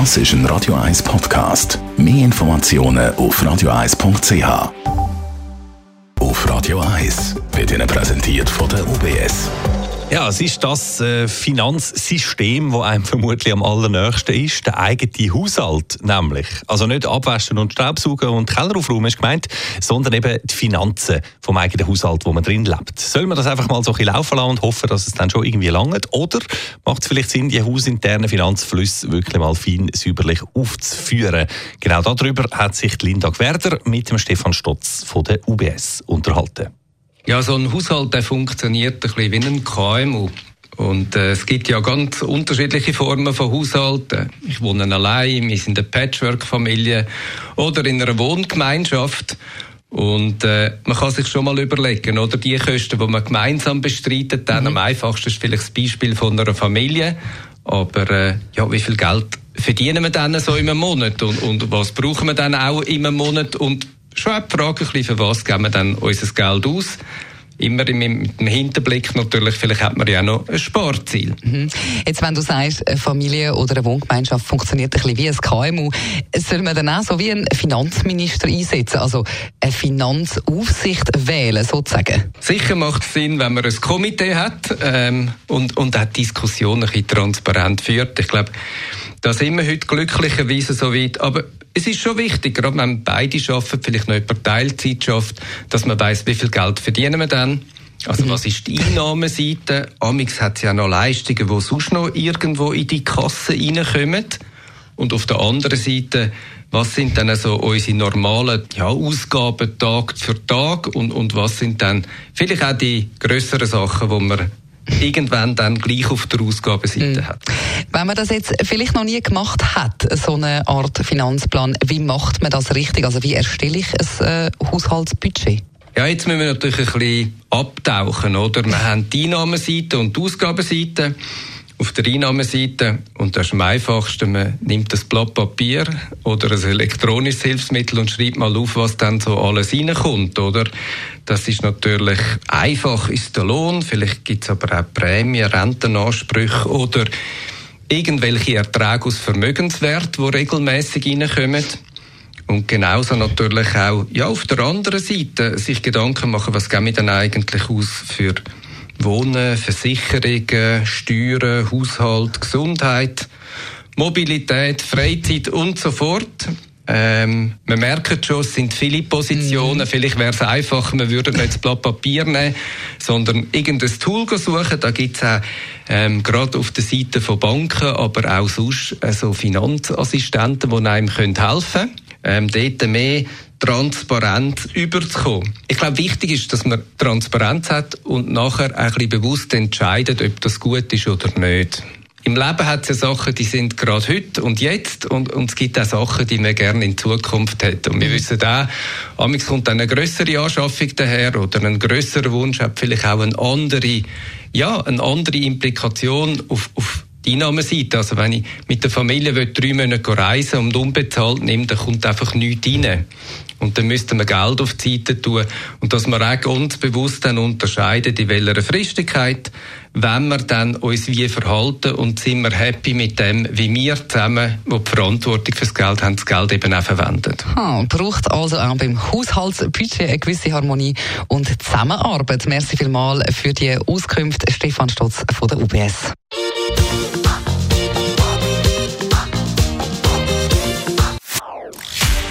Das ist ein Radio 1 Podcast. Mehr Informationen auf radio1.ch. Auf Radio 1 wird Ihnen präsentiert von der UBS. Ja, es ist das äh, Finanzsystem, das einem vermutlich am allernächsten ist, der eigene Haushalt nämlich. Also nicht abwaschen und Staubsaugen und Keller aufräumen ist gemeint, sondern eben die Finanzen vom eigenen Haushalt, wo man drin lebt. Soll man das einfach mal so ein bisschen laufen lassen und hoffen, dass es dann schon irgendwie langt? Oder macht es vielleicht Sinn, die hausinternen Finanzflüsse wirklich mal fein säuberlich aufzuführen? Genau darüber hat sich Linda Gwerder mit dem Stefan Stotz von der UBS unterhalten. Ja, so ein Haushalt der funktioniert ein bisschen wie ein KMU. Und äh, es gibt ja ganz unterschiedliche Formen von Haushalten. Ich wohne allein, wir sind eine Patchwork-Familie oder in einer Wohngemeinschaft. Und äh, man kann sich schon mal überlegen, oder die Kosten, die man gemeinsam bestreitet, dann mhm. am einfachsten ist vielleicht das Beispiel von einer Familie. Aber äh, ja, wie viel Geld verdienen wir dann so im Monat und, und was brauchen wir dann auch im Monat und schon die Frage, für was geben wir dann unser Geld aus? Immer mit dem Hinterblick natürlich, vielleicht hat man ja auch noch ein Sportziel. Mhm. Jetzt, wenn du sagst, eine Familie oder eine Wohngemeinschaft funktioniert ein bisschen wie ein KMU, soll man dann auch so wie einen Finanzminister einsetzen, also eine Finanzaufsicht wählen, sozusagen? Sicher macht es Sinn, wenn man ein Komitee hat ähm, und, und auch Diskussionen ein bisschen transparent führt. Ich glaube, da sind wir heute glücklicherweise so weit. Aber es ist schon wichtig, gerade wenn beide arbeiten, vielleicht noch jemand Teilzeit schafft, dass man weiß, wie viel Geld verdienen wir dann. Also was ist die Einnahmeseite? Amix hat ja noch Leistungen, die sonst noch irgendwo in die Kasse reinkommen. Und auf der anderen Seite, was sind dann also unsere normalen ja, Ausgaben Tag für Tag und, und was sind dann vielleicht auch die größeren Sachen, die wir irgendwann dann gleich auf der Ausgabenseite mhm. hat. Wenn man das jetzt vielleicht noch nie gemacht hat, so eine Art Finanzplan, wie macht man das richtig? Also wie erstelle ich ein äh, Haushaltsbudget? Ja, jetzt müssen wir natürlich ein bisschen abtauchen, oder? Wir haben die Einnahmenseite und die Ausgabenseite auf der Einnahmeseite, und das ist am einfachsten, man nimmt das Blatt Papier oder ein elektronisches Hilfsmittel und schreibt mal auf, was dann so alles reinkommt, oder? Das ist natürlich einfach, ist der Lohn, vielleicht gibt es aber auch Prämien, Rentenansprüche oder irgendwelche Erträge aus Vermögenswert, die regelmäßig reinkommen. Und genauso natürlich auch, ja, auf der anderen Seite sich Gedanken machen, was geben wir denn eigentlich aus für Wohnen, Versicherungen, Steuern, Haushalt, Gesundheit, Mobilität, Freizeit und so fort. Ähm, man merkt schon, es sind viele Positionen. Mhm. Vielleicht wäre es einfacher, man würde nicht das Blatt Papier nehmen, sondern irgendein Tool suchen. Da gibt es auch ähm, gerade auf der Seite von Banken, aber auch sonst also Finanzassistenten, die einem helfen können. Ähm, dort mehr transparent überzukommen. Ich glaube, wichtig ist, dass man Transparenz hat und nachher ein bisschen bewusst entscheidet, ob das gut ist oder nicht. Im Leben hat es ja Sachen, die sind gerade heute und jetzt und, und es gibt auch Sachen, die man gerne in Zukunft hätte. Und wir wissen auch, amigs kommt eine größere Anschaffung daher oder ein größerer Wunsch hat vielleicht auch eine andere, ja, eine andere Implikation auf, auf die Einnahmeseite. Also wenn ich mit der Familie will, drei Monate reisen und unbezahlt nehme, dann kommt einfach nichts rein. Und dann müssten wir Geld auf die Seite tun. Und dass wir auch ganz bewusst dann unterscheiden, in welcher Fristigkeit, wenn wir dann uns wie verhalten und sind wir happy mit dem, wie wir zusammen, wo die Verantwortung fürs Geld haben, das Geld eben auch verwenden. Ah, braucht also auch beim Haushaltsbudget eine gewisse Harmonie und Zusammenarbeit. Merci vielmals für die Auskunft, Stefan Stotz von der UBS.